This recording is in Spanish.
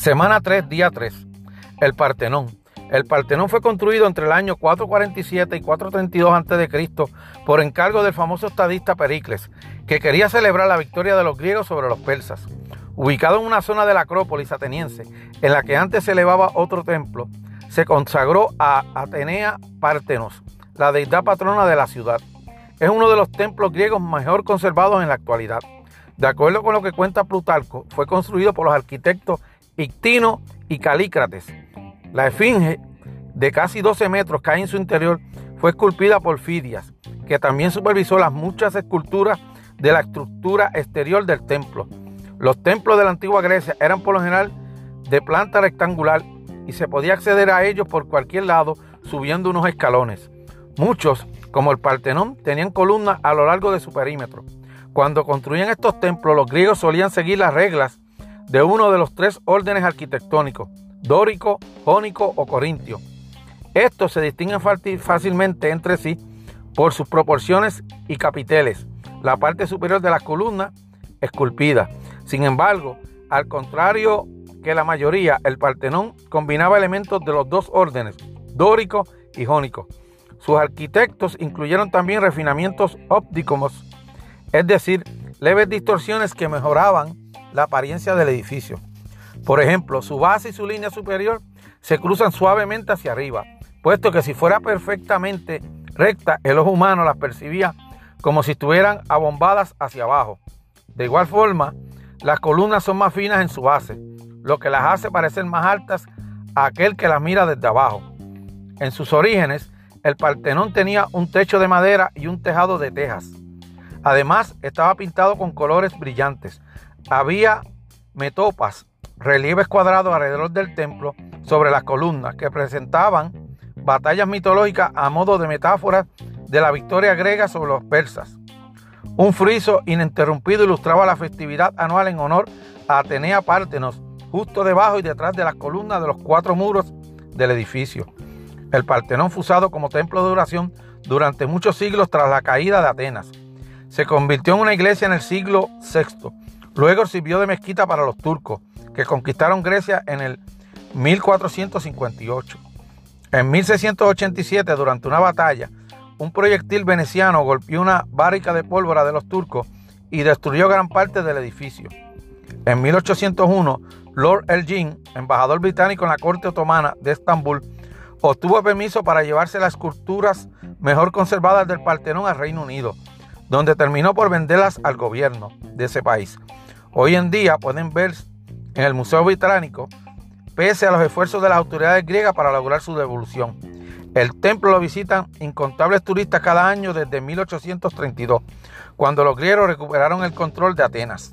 Semana 3, día 3. El Partenón. El Partenón fue construido entre el año 447 y 432 a.C. por encargo del famoso estadista Pericles, que quería celebrar la victoria de los griegos sobre los persas. Ubicado en una zona de la Acrópolis ateniense, en la que antes se elevaba otro templo, se consagró a Atenea Partenos, la deidad patrona de la ciudad. Es uno de los templos griegos mejor conservados en la actualidad. De acuerdo con lo que cuenta Plutarco, fue construido por los arquitectos Ictino y Calícrates. La esfinge de casi 12 metros que hay en su interior fue esculpida por Fidias, que también supervisó las muchas esculturas de la estructura exterior del templo. Los templos de la antigua Grecia eran por lo general de planta rectangular y se podía acceder a ellos por cualquier lado subiendo unos escalones. Muchos, como el Partenón, tenían columnas a lo largo de su perímetro. Cuando construían estos templos, los griegos solían seguir las reglas de uno de los tres órdenes arquitectónicos, dórico, jónico o corintio. Estos se distinguen fácilmente entre sí por sus proporciones y capiteles, la parte superior de las columnas esculpida. Sin embargo, al contrario que la mayoría, el Partenón combinaba elementos de los dos órdenes, dórico y jónico. Sus arquitectos incluyeron también refinamientos ópticos, es decir, leves distorsiones que mejoraban la apariencia del edificio. Por ejemplo, su base y su línea superior se cruzan suavemente hacia arriba, puesto que si fuera perfectamente recta, el ojo humano las percibía como si estuvieran abombadas hacia abajo. De igual forma, las columnas son más finas en su base, lo que las hace parecer más altas a aquel que las mira desde abajo. En sus orígenes, el Partenón tenía un techo de madera y un tejado de tejas. Además, estaba pintado con colores brillantes, había metopas, relieves cuadrados alrededor del templo sobre las columnas que presentaban batallas mitológicas a modo de metáfora de la victoria griega sobre los persas. Un friso ininterrumpido ilustraba la festividad anual en honor a Atenea Partenos, justo debajo y detrás de las columnas de los cuatro muros del edificio. El Partenón fue usado como templo de oración durante muchos siglos tras la caída de Atenas. Se convirtió en una iglesia en el siglo VI Luego sirvió de mezquita para los turcos, que conquistaron Grecia en el 1458. En 1687, durante una batalla, un proyectil veneciano golpeó una barrica de pólvora de los turcos y destruyó gran parte del edificio. En 1801, Lord Elgin, embajador británico en la corte otomana de Estambul, obtuvo permiso para llevarse las esculturas mejor conservadas del Partenón al Reino Unido, donde terminó por venderlas al gobierno de ese país. Hoy en día pueden ver en el Museo Británico, pese a los esfuerzos de las autoridades griegas para lograr su devolución. El templo lo visitan incontables turistas cada año desde 1832, cuando los griegos recuperaron el control de Atenas.